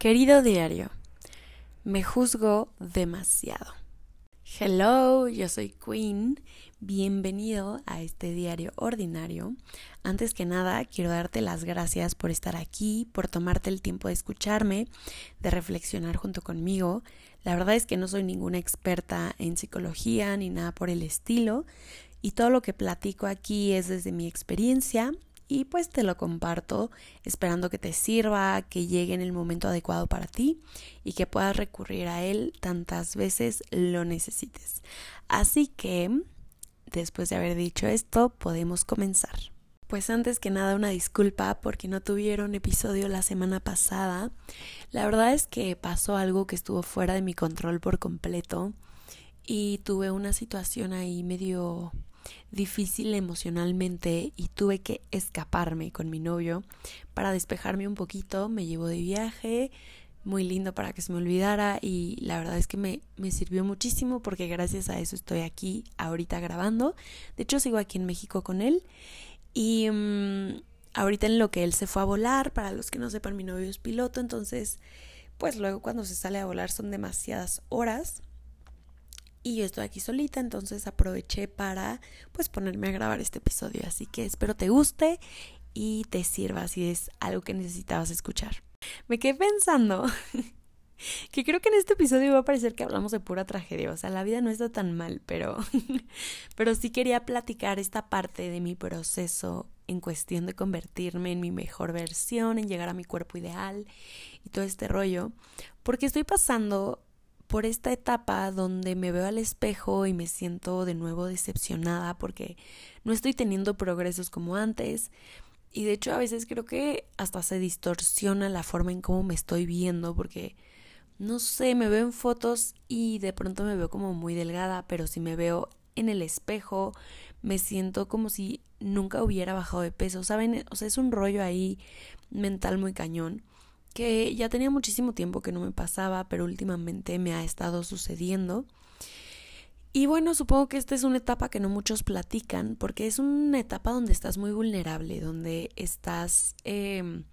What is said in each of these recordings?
Querido diario, me juzgo demasiado. Hello, yo soy Queen. Bienvenido a este diario ordinario. Antes que nada, quiero darte las gracias por estar aquí, por tomarte el tiempo de escucharme, de reflexionar junto conmigo. La verdad es que no soy ninguna experta en psicología ni nada por el estilo, y todo lo que platico aquí es desde mi experiencia y pues te lo comparto esperando que te sirva, que llegue en el momento adecuado para ti y que puedas recurrir a él tantas veces lo necesites. Así que, después de haber dicho esto, podemos comenzar. Pues antes que nada una disculpa porque no tuvieron episodio la semana pasada. La verdad es que pasó algo que estuvo fuera de mi control por completo y tuve una situación ahí medio difícil emocionalmente y tuve que escaparme con mi novio para despejarme un poquito. Me llevó de viaje, muy lindo para que se me olvidara y la verdad es que me, me sirvió muchísimo porque gracias a eso estoy aquí ahorita grabando. De hecho sigo aquí en México con él y mm, ahorita en lo que él se fue a volar, para los que no sepan mi novio es piloto, entonces pues luego cuando se sale a volar son demasiadas horas y yo estoy aquí solita, entonces aproveché para pues ponerme a grabar este episodio, así que espero te guste y te sirva si es algo que necesitabas escuchar. Me quedé pensando que creo que en este episodio va a parecer que hablamos de pura tragedia, o sea, la vida no está tan mal, pero pero sí quería platicar esta parte de mi proceso en cuestión de convertirme en mi mejor versión, en llegar a mi cuerpo ideal y todo este rollo, porque estoy pasando por esta etapa donde me veo al espejo y me siento de nuevo decepcionada porque no estoy teniendo progresos como antes. Y de hecho a veces creo que hasta se distorsiona la forma en cómo me estoy viendo porque no sé, me veo en fotos y de pronto me veo como muy delgada, pero si me veo en el espejo me siento como si nunca hubiera bajado de peso, ¿saben? O sea, es un rollo ahí mental muy cañón que ya tenía muchísimo tiempo que no me pasaba, pero últimamente me ha estado sucediendo. Y bueno, supongo que esta es una etapa que no muchos platican, porque es una etapa donde estás muy vulnerable, donde estás, eh,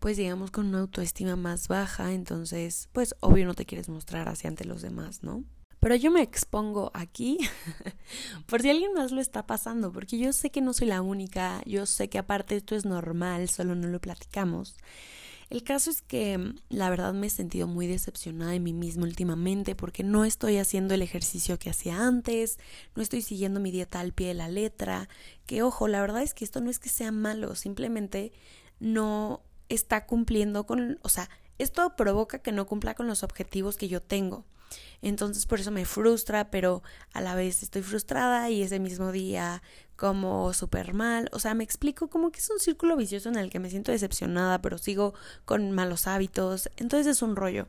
pues digamos, con una autoestima más baja, entonces, pues obvio no te quieres mostrar hacia ante los demás, ¿no? Pero yo me expongo aquí por si alguien más lo está pasando, porque yo sé que no soy la única, yo sé que aparte esto es normal, solo no lo platicamos. El caso es que mm, la verdad me he sentido muy decepcionada de mí misma últimamente porque no estoy haciendo el ejercicio que hacía antes, no estoy siguiendo mi dieta al pie de la letra, que ojo, la verdad es que esto no es que sea malo, simplemente no está cumpliendo con, o sea, esto provoca que no cumpla con los objetivos que yo tengo. Entonces por eso me frustra, pero a la vez estoy frustrada y ese mismo día como súper mal. O sea, me explico como que es un círculo vicioso en el que me siento decepcionada, pero sigo con malos hábitos. Entonces es un rollo.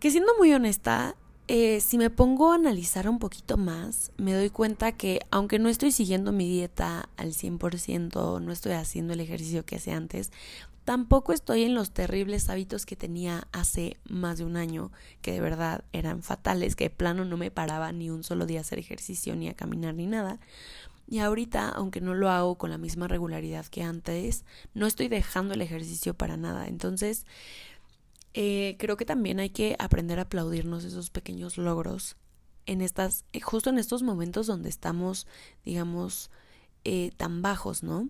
Que siendo muy honesta, eh, si me pongo a analizar un poquito más, me doy cuenta que aunque no estoy siguiendo mi dieta al 100%, no estoy haciendo el ejercicio que hacía antes, Tampoco estoy en los terribles hábitos que tenía hace más de un año, que de verdad eran fatales, que de plano no me paraba ni un solo día a hacer ejercicio, ni a caminar, ni nada. Y ahorita, aunque no lo hago con la misma regularidad que antes, no estoy dejando el ejercicio para nada. Entonces, eh, creo que también hay que aprender a aplaudirnos esos pequeños logros en estas, eh, justo en estos momentos donde estamos, digamos, eh, tan bajos, ¿no?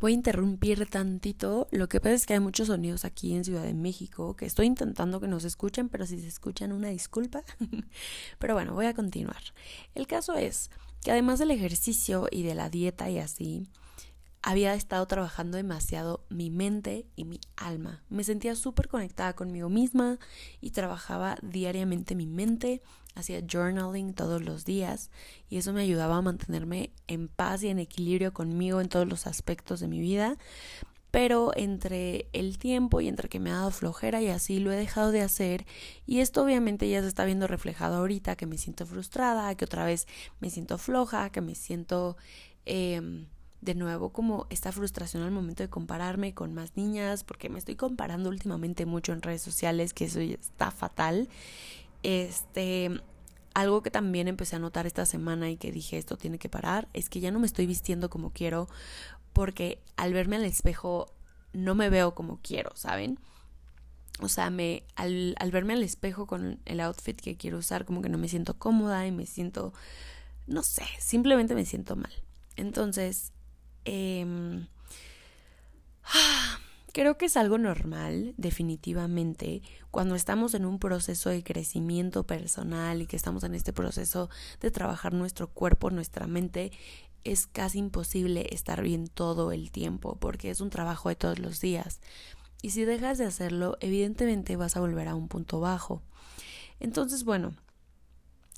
Voy a interrumpir tantito. Lo que pasa es que hay muchos sonidos aquí en Ciudad de México que estoy intentando que nos escuchen, pero si se escuchan una disculpa. pero bueno, voy a continuar. El caso es que además del ejercicio y de la dieta y así, había estado trabajando demasiado mi mente y mi alma. Me sentía súper conectada conmigo misma y trabajaba diariamente mi mente, hacía journaling todos los días y eso me ayudaba a mantenerme en paz y en equilibrio conmigo en todos los aspectos de mi vida. Pero entre el tiempo y entre que me ha dado flojera y así lo he dejado de hacer y esto obviamente ya se está viendo reflejado ahorita que me siento frustrada, que otra vez me siento floja, que me siento... Eh, de nuevo como esta frustración al momento de compararme con más niñas, porque me estoy comparando últimamente mucho en redes sociales, que eso está fatal. Este, algo que también empecé a notar esta semana y que dije esto tiene que parar, es que ya no me estoy vistiendo como quiero, porque al verme al espejo no me veo como quiero, ¿saben? O sea, me, al, al verme al espejo con el outfit que quiero usar, como que no me siento cómoda y me siento, no sé, simplemente me siento mal. Entonces, eh, Creo que es algo normal, definitivamente, cuando estamos en un proceso de crecimiento personal y que estamos en este proceso de trabajar nuestro cuerpo, nuestra mente, es casi imposible estar bien todo el tiempo porque es un trabajo de todos los días. Y si dejas de hacerlo, evidentemente vas a volver a un punto bajo. Entonces, bueno,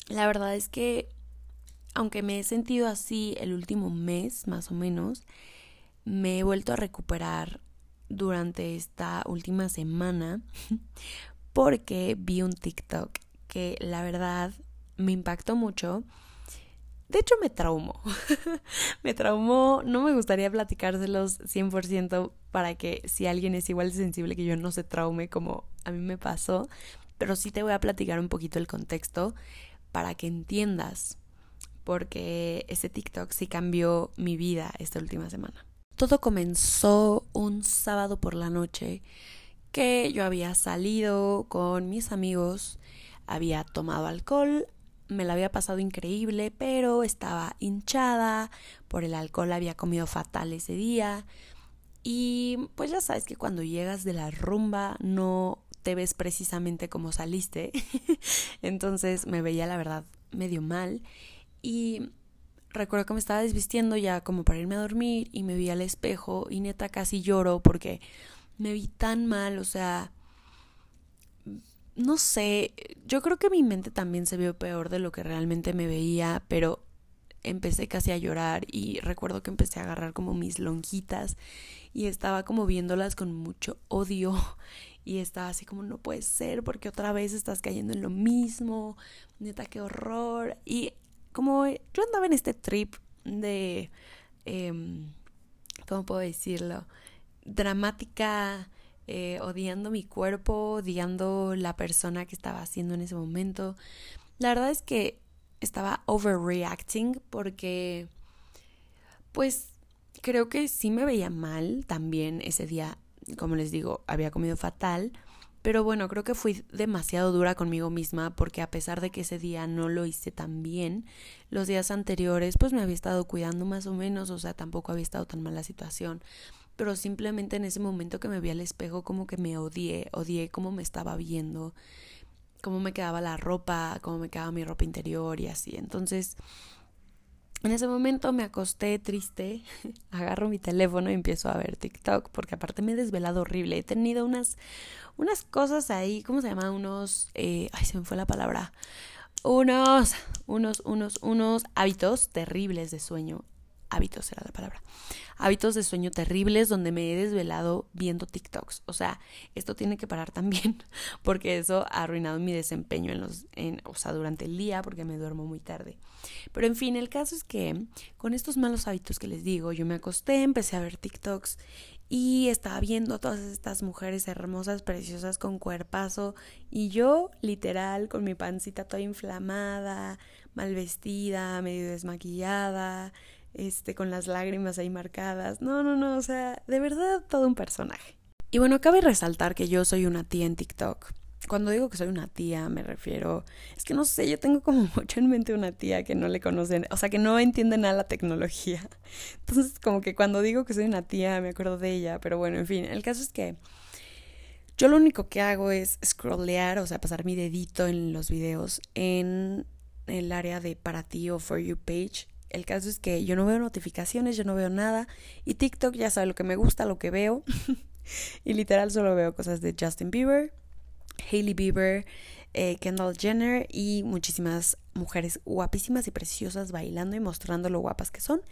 la verdad es que, aunque me he sentido así el último mes, más o menos, me he vuelto a recuperar durante esta última semana porque vi un TikTok que la verdad me impactó mucho. De hecho me traumó. me traumó, no me gustaría platicárselos 100% para que si alguien es igual de sensible que yo no se traume como a mí me pasó, pero sí te voy a platicar un poquito el contexto para que entiendas porque ese TikTok sí cambió mi vida esta última semana. Todo comenzó un sábado por la noche que yo había salido con mis amigos, había tomado alcohol, me la había pasado increíble, pero estaba hinchada por el alcohol, había comido fatal ese día. Y pues ya sabes que cuando llegas de la rumba no te ves precisamente como saliste. Entonces me veía la verdad medio mal. Y recuerdo que me estaba desvistiendo ya como para irme a dormir y me vi al espejo y neta casi lloro porque me vi tan mal, o sea, no sé, yo creo que mi mente también se vio peor de lo que realmente me veía, pero empecé casi a llorar y recuerdo que empecé a agarrar como mis lonjitas y estaba como viéndolas con mucho odio y estaba así como no puede ser porque otra vez estás cayendo en lo mismo, neta qué horror y como yo andaba en este trip de, eh, ¿cómo puedo decirlo? Dramática, eh, odiando mi cuerpo, odiando la persona que estaba haciendo en ese momento. La verdad es que estaba overreacting porque, pues, creo que sí me veía mal también ese día, como les digo, había comido fatal pero bueno, creo que fui demasiado dura conmigo misma porque a pesar de que ese día no lo hice tan bien, los días anteriores pues me había estado cuidando más o menos, o sea, tampoco había estado tan mal la situación. Pero simplemente en ese momento que me vi al espejo como que me odié, odié cómo me estaba viendo, cómo me quedaba la ropa, cómo me quedaba mi ropa interior y así. Entonces, en ese momento me acosté triste, agarro mi teléfono y empiezo a ver TikTok, porque aparte me he desvelado horrible. He tenido unas, unas cosas ahí, ¿cómo se llama? Unos, eh, ay, se me fue la palabra. Unos, unos, unos, unos hábitos terribles de sueño hábitos era la palabra. Hábitos de sueño terribles donde me he desvelado viendo TikToks. O sea, esto tiene que parar también porque eso ha arruinado mi desempeño en los, en, o sea, durante el día porque me duermo muy tarde. Pero en fin, el caso es que con estos malos hábitos que les digo, yo me acosté, empecé a ver TikToks y estaba viendo a todas estas mujeres hermosas, preciosas, con cuerpazo, y yo, literal, con mi pancita toda inflamada, mal vestida, medio desmaquillada, este, con las lágrimas ahí marcadas. No, no, no, o sea, de verdad todo un personaje. Y bueno, cabe resaltar que yo soy una tía en TikTok. Cuando digo que soy una tía, me refiero, es que no sé, yo tengo como mucho en mente una tía que no le conocen, o sea, que no entiende nada la tecnología. Entonces, como que cuando digo que soy una tía, me acuerdo de ella, pero bueno, en fin, el caso es que yo lo único que hago es scrollear, o sea, pasar mi dedito en los videos en el área de para ti o for you page el caso es que yo no veo notificaciones, yo no veo nada. Y TikTok ya sabe lo que me gusta, lo que veo. y literal solo veo cosas de Justin Bieber, Hailey Bieber, eh, Kendall Jenner y muchísimas mujeres guapísimas y preciosas bailando y mostrando lo guapas que son.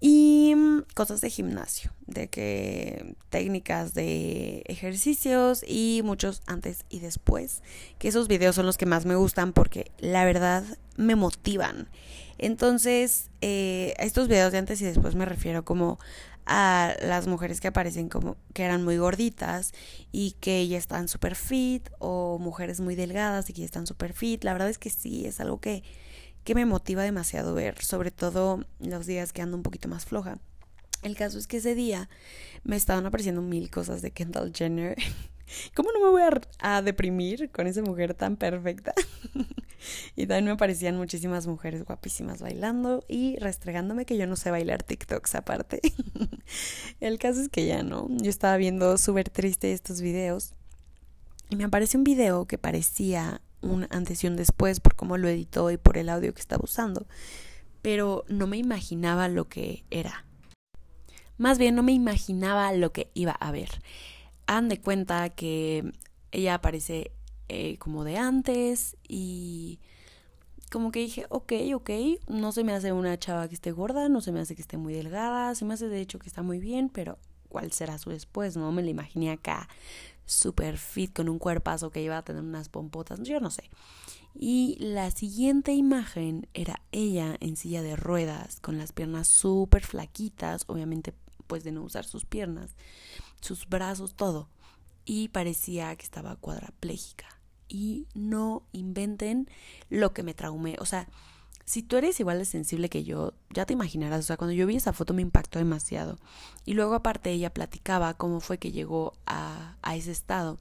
Y mm, cosas de gimnasio, de que técnicas de ejercicios y muchos antes y después. Que esos videos son los que más me gustan porque la verdad me motivan. Entonces, eh, a estos videos de antes y después me refiero como a las mujeres que aparecen como que eran muy gorditas y que ya están súper fit o mujeres muy delgadas y que ya están súper fit. La verdad es que sí, es algo que, que me motiva demasiado ver, sobre todo los días que ando un poquito más floja. El caso es que ese día me estaban apareciendo mil cosas de Kendall Jenner ¿Cómo no me voy a deprimir con esa mujer tan perfecta? y también me aparecían muchísimas mujeres guapísimas bailando y restregándome que yo no sé bailar TikToks aparte. El caso es que ya no. Yo estaba viendo súper triste estos videos y me apareció un video que parecía un antes y un después por cómo lo editó y por el audio que estaba usando, pero no me imaginaba lo que era. Más bien no me imaginaba lo que iba a ver. Han de cuenta que ella aparece eh, como de antes y como que dije, ok, ok, no se me hace una chava que esté gorda, no se me hace que esté muy delgada, se me hace de hecho que está muy bien, pero ¿cuál será su después? No me la imaginé acá super fit con un cuerpazo que iba a tener unas pompotas, yo no sé. Y la siguiente imagen era ella en silla de ruedas, con las piernas súper flaquitas, obviamente pues de no usar sus piernas, sus brazos, todo. Y parecía que estaba cuadraplégica y no inventen lo que me traumé. O sea, si tú eres igual de sensible que yo, ya te imaginarás, o sea, cuando yo vi esa foto me impactó demasiado. Y luego aparte ella platicaba cómo fue que llegó a, a ese estado.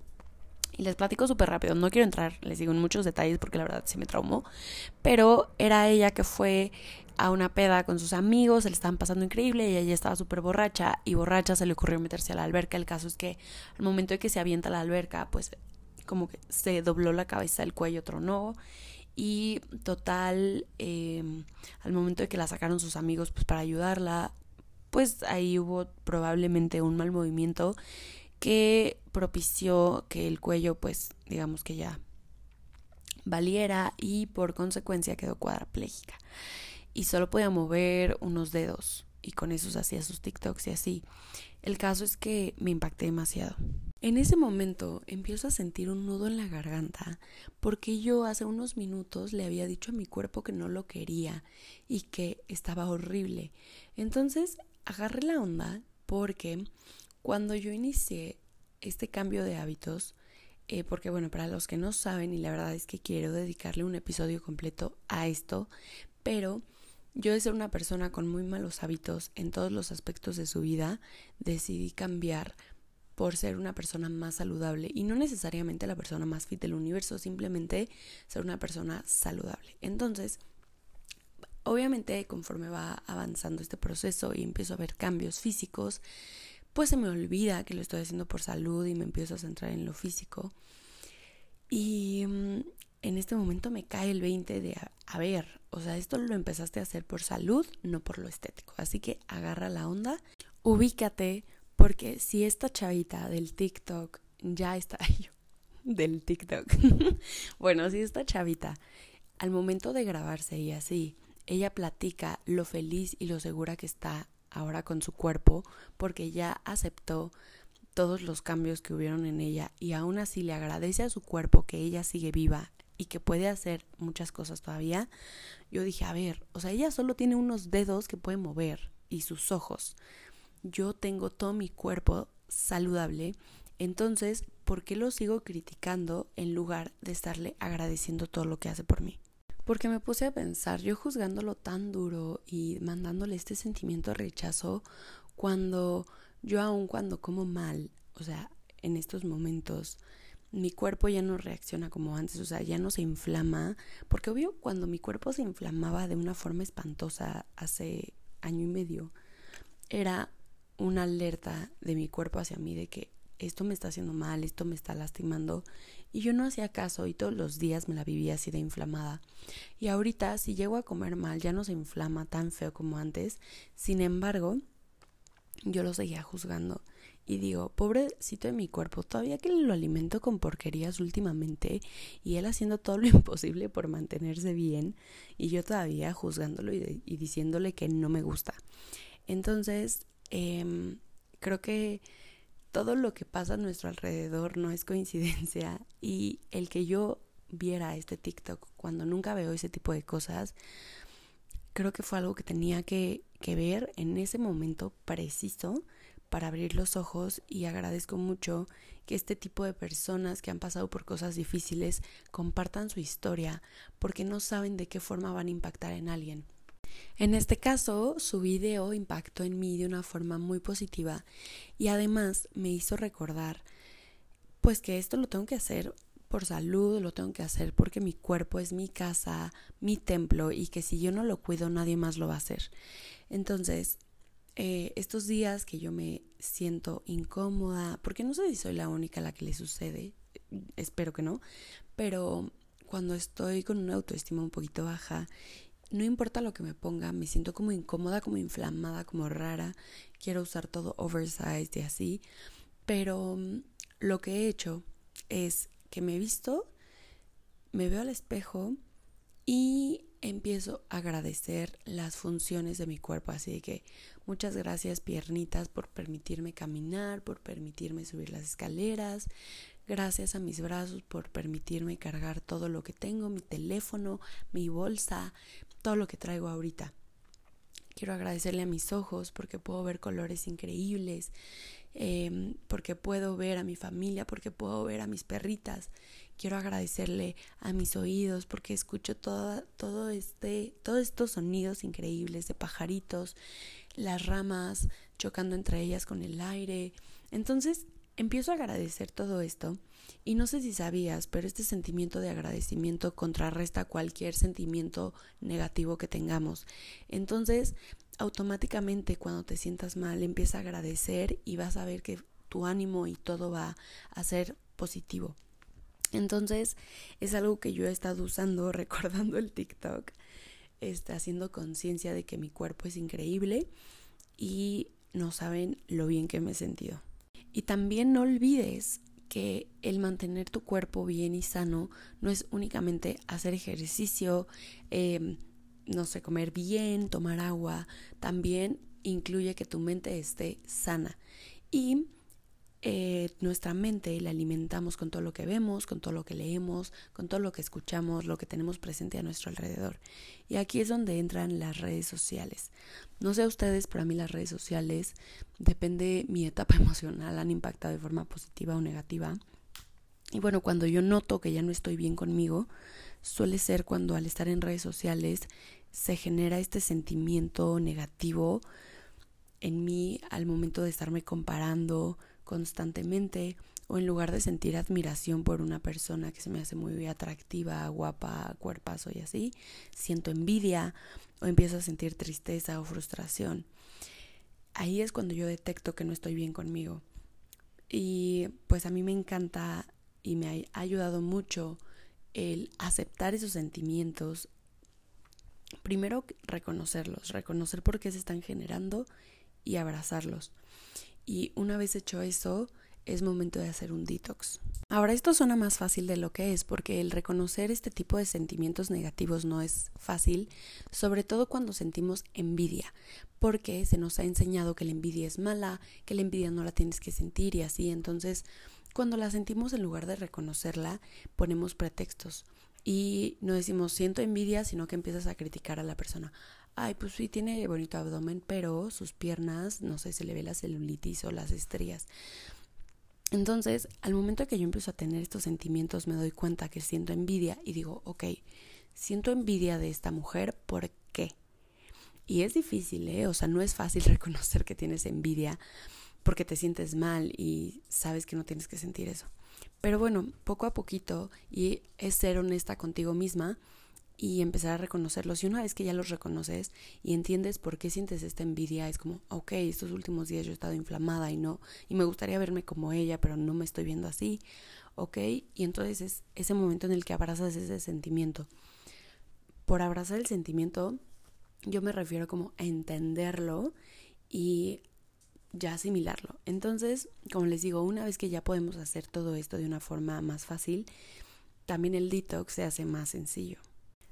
Y les platico súper rápido, no quiero entrar, les digo en muchos detalles porque la verdad sí me traumó, pero era ella que fue a una peda con sus amigos, se le estaban pasando increíble y ella estaba súper borracha y borracha se le ocurrió meterse a la alberca. El caso es que al momento de que se avienta la alberca, pues como que se dobló la cabeza, el cuello tronó y total, em, al momento de que la sacaron sus amigos pues para ayudarla, pues ahí hubo probablemente un mal movimiento que propició que el cuello pues digamos que ya valiera y por consecuencia quedó cuadraplégica y solo podía mover unos dedos y con eso hacía sus TikToks y así. El caso es que me impacté demasiado. En ese momento empiezo a sentir un nudo en la garganta porque yo hace unos minutos le había dicho a mi cuerpo que no lo quería y que estaba horrible. Entonces agarré la onda porque cuando yo inicié este cambio de hábitos, eh, porque bueno, para los que no saben y la verdad es que quiero dedicarle un episodio completo a esto, pero yo de ser una persona con muy malos hábitos en todos los aspectos de su vida, decidí cambiar por ser una persona más saludable y no necesariamente la persona más fit del universo, simplemente ser una persona saludable. Entonces, obviamente conforme va avanzando este proceso y empiezo a ver cambios físicos, pues se me olvida que lo estoy haciendo por salud y me empiezo a centrar en lo físico. Y mm, en este momento me cae el 20 de, a ver, o sea, esto lo empezaste a hacer por salud, no por lo estético. Así que agarra la onda, ubícate, porque si esta chavita del TikTok ya está del TikTok. bueno, si esta chavita al momento de grabarse y así, ella platica lo feliz y lo segura que está ahora con su cuerpo porque ya aceptó todos los cambios que hubieron en ella y aún así le agradece a su cuerpo que ella sigue viva y que puede hacer muchas cosas todavía, yo dije, a ver, o sea, ella solo tiene unos dedos que puede mover y sus ojos yo tengo todo mi cuerpo saludable, entonces, ¿por qué lo sigo criticando en lugar de estarle agradeciendo todo lo que hace por mí? Porque me puse a pensar, yo juzgándolo tan duro y mandándole este sentimiento de rechazo cuando yo aun cuando como mal, o sea, en estos momentos, mi cuerpo ya no reacciona como antes, o sea, ya no se inflama, porque obvio cuando mi cuerpo se inflamaba de una forma espantosa hace año y medio, era una alerta de mi cuerpo hacia mí de que esto me está haciendo mal, esto me está lastimando. Y yo no hacía caso y todos los días me la vivía así de inflamada. Y ahorita, si llego a comer mal, ya no se inflama tan feo como antes. Sin embargo, yo lo seguía juzgando. Y digo, pobrecito de mi cuerpo, todavía que lo alimento con porquerías últimamente y él haciendo todo lo imposible por mantenerse bien y yo todavía juzgándolo y, diciéndole que no me gusta. Entonces, Em, creo que todo lo que pasa a nuestro alrededor no es coincidencia y el que yo viera este TikTok cuando nunca veo ese tipo de cosas, creo que fue algo que tenía que, que ver en ese momento preciso para abrir los ojos y agradezco mucho que este tipo de personas que han pasado por cosas difíciles compartan su historia porque no saben de qué forma van a impactar en alguien. En este caso, su video impactó en mí de una forma muy positiva y además me hizo recordar pues que esto lo tengo que hacer por salud, lo tengo que hacer porque mi cuerpo es mi casa, mi templo y que si yo no lo cuido nadie más lo va a hacer. Entonces, eh, estos días que yo me siento incómoda, porque no sé si soy la única a la que le sucede, espero que no, pero cuando estoy con una autoestima un poquito baja, no importa lo que me ponga, me siento como incómoda, como inflamada, como rara, quiero usar todo oversized y así, pero mm, lo que he hecho es que me he visto, me veo al espejo y empiezo a agradecer las funciones de mi cuerpo. Así que muchas gracias piernitas por permitirme caminar, por permitirme subir las escaleras. Gracias a mis brazos por permitirme cargar todo lo que tengo, mi teléfono, mi bolsa, todo lo que traigo ahorita. Quiero agradecerle a mis ojos porque puedo ver colores increíbles, em, porque puedo ver a mi familia, porque puedo ver a mis perritas. Quiero agradecerle a mis oídos porque escucho todo, todo este, todos estos sonidos increíbles de pajaritos, las ramas chocando entre ellas con el aire. Entonces empiezo a agradecer todo esto y no sé si sabías, pero este sentimiento de agradecimiento contrarresta cualquier sentimiento negativo que tengamos. Entonces, automáticamente cuando te sientas mal, empieza a agradecer y vas a ver que tu ánimo y todo va a ser positivo. Entonces, es algo que yo he estado usando recordando el TikTok, está haciendo conciencia de que mi cuerpo es increíble y no saben lo bien que me he sentido. Y también no olvides que el mantener tu cuerpo bien y sano no es únicamente hacer ejercicio, em, no sé, comer bien, tomar agua, también incluye que tu mente esté sana. Y eh, nuestra mente la alimentamos con todo lo que vemos, con todo lo que leemos, con todo lo que escuchamos, lo que tenemos presente a nuestro alrededor. Y aquí es donde entran las redes sociales. No sé ustedes, pero a mí las redes sociales, depende mi etapa emocional, han impactado de forma positiva o negativa. Y bueno, cuando yo noto que ya no estoy bien conmigo, suele ser cuando al estar en redes sociales se genera este sentimiento negativo en mí al momento de estarme comparando, constantemente o en lugar de sentir admiración por una persona que se me hace muy atractiva, guapa, cuerpazo y así, siento envidia o empiezo a sentir tristeza o frustración. Ahí es cuando yo detecto que no estoy bien conmigo. Y pues a mí me encanta y me ha ayudado mucho el aceptar esos sentimientos. Primero reconocerlos, reconocer por qué se están generando y abrazarlos. Y una vez hecho eso, es momento de hacer un detox. Ahora esto suena más fácil de lo que es porque el reconocer este tipo de sentimientos negativos no es fácil, sobre todo cuando sentimos envidia, porque se nos ha enseñado que la envidia es mala, que la envidia no la tienes que sentir y así, entonces cuando la sentimos en lugar de reconocerla, ponemos pretextos. Y no decimos siento envidia, sino que empiezas a criticar a la persona ay, pues sí tiene bonito abdomen, pero sus piernas, no sé, se le ve la celulitis o las estrías. Entonces, al momento que yo empiezo a tener estos sentimientos, me doy cuenta que siento envidia y digo, ok, siento envidia de esta mujer, ¿por qué? Y es difícil, ¿eh? O sea, no es fácil reconocer que tienes envidia porque te sientes mal y sabes que no tienes que sentir eso. Pero bueno, poco a poquito, y es ser honesta contigo misma, y empezar a reconocerlos. Y una vez que ya los reconoces y entiendes por qué sientes esta envidia, es como, ok, estos últimos días yo he estado inflamada y no, y me gustaría verme como ella, pero no me estoy viendo así, ok, y entonces es ese momento en el que abrazas ese sentimiento. Por abrazar el sentimiento, yo me refiero como a entenderlo y ya asimilarlo. Entonces, como les digo, una vez que ya podemos hacer todo esto de una forma más fácil, también el detox se hace más sencillo.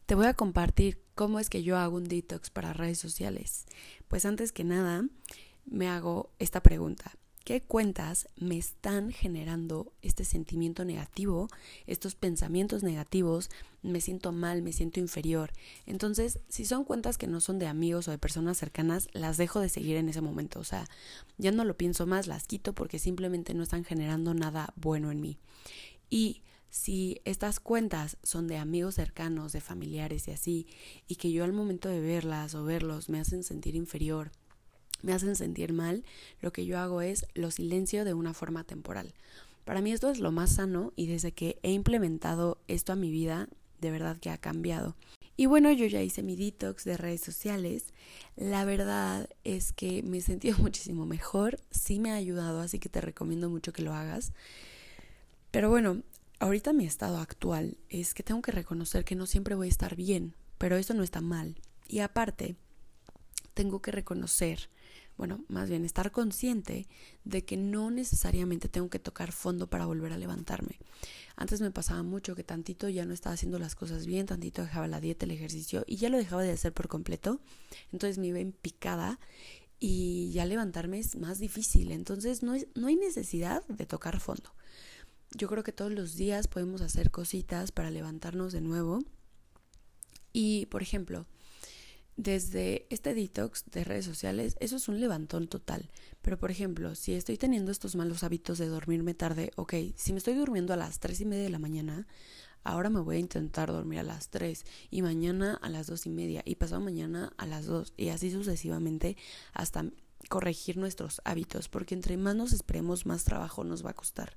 Te voy a compartir cómo es que yo hago un detox para redes sociales. Pues antes que nada, me hago esta pregunta. ¿Qué cuentas me están generando este sentimiento negativo, estos pensamientos negativos? Me siento mal, me siento inferior. Entonces, si son cuentas que no son de amigos o de personas cercanas, las dejo de seguir en ese momento. O sea, ya no lo pienso más, las quito porque simplemente no están generando nada bueno en mí. Y si estas cuentas son de amigos cercanos, de familiares y así, y que yo al momento de verlas o verlos me hacen sentir inferior, me hacen sentir mal, lo que yo hago es lo silencio de una forma temporal Para mí esto es lo más sano y desde que he implementado esto a mi vida, de verdad que ha cambiado. Y bueno, yo ya hice mi detox de redes sociales. La verdad es que me he sentido muchísimo mejor. Sí me ha ayudado, así que te recomiendo mucho que lo hagas. Pero bueno, ahorita mi estado actual es que tengo que reconocer que no siempre voy a estar bien, pero eso no está mal. Y aparte, tengo que reconocer bueno, más bien estar consciente de que no necesariamente tengo que tocar fondo para volver a levantarme. Antes me pasaba mucho que tantito ya no estaba haciendo las cosas bien, tantito dejaba la dieta, el ejercicio y ya lo dejaba de hacer por completo. Entonces me iba en picada y ya levantarme es más difícil. Entonces no, no hay necesidad de tocar fondo. Yo creo que todos los días podemos hacer cositas para levantarnos de nuevo. Y, por ejemplo, desde este detox de redes sociales, eso es un levantón total. Pero por ejemplo, si estoy teniendo estos malos hábitos de dormirme tarde, ok, si me estoy durmiendo a las tres y media de la mañana, ahora me voy a intentar dormir a las tres y mañana a las dos y media y pasado mañana a las dos y así sucesivamente hasta corregir nuestros hábitos, porque entre más nos esperemos, más trabajo nos va a costar.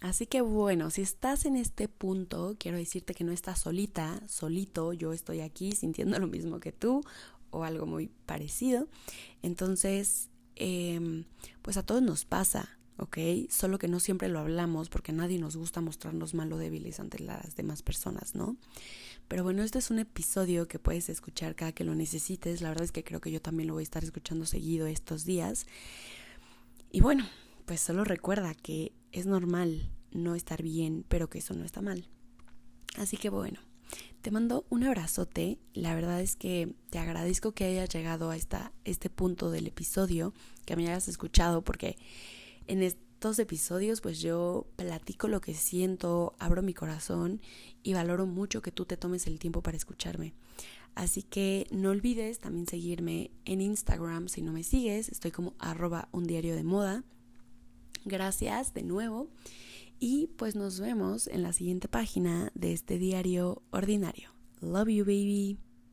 Así que bueno, si estás en este punto, quiero decirte que no estás solita, solito, yo estoy aquí sintiendo lo mismo que tú o algo muy parecido. Entonces, em, pues a todos nos pasa, ¿ok? Solo que no siempre lo hablamos porque nadie nos gusta mostrarnos malo débiles ante las demás personas, ¿no? Pero bueno, este es un episodio que puedes escuchar cada que lo necesites. La verdad es que creo que yo también lo voy a estar escuchando seguido estos días. Y bueno, pues solo recuerda que es normal no estar bien, pero que eso no está mal. Así que bueno, te mando un abrazote. La verdad es que te agradezco que hayas llegado a esta, este punto del episodio, que me hayas escuchado, porque en estos episodios pues yo platico lo que siento, abro mi corazón y valoro mucho que tú te tomes el tiempo para escucharme. Así que no olvides también seguirme en Instagram si no me sigues, estoy como arroba un diario de moda. Gracias de nuevo y pues nos vemos en la siguiente página de este diario ordinario. Love you, baby.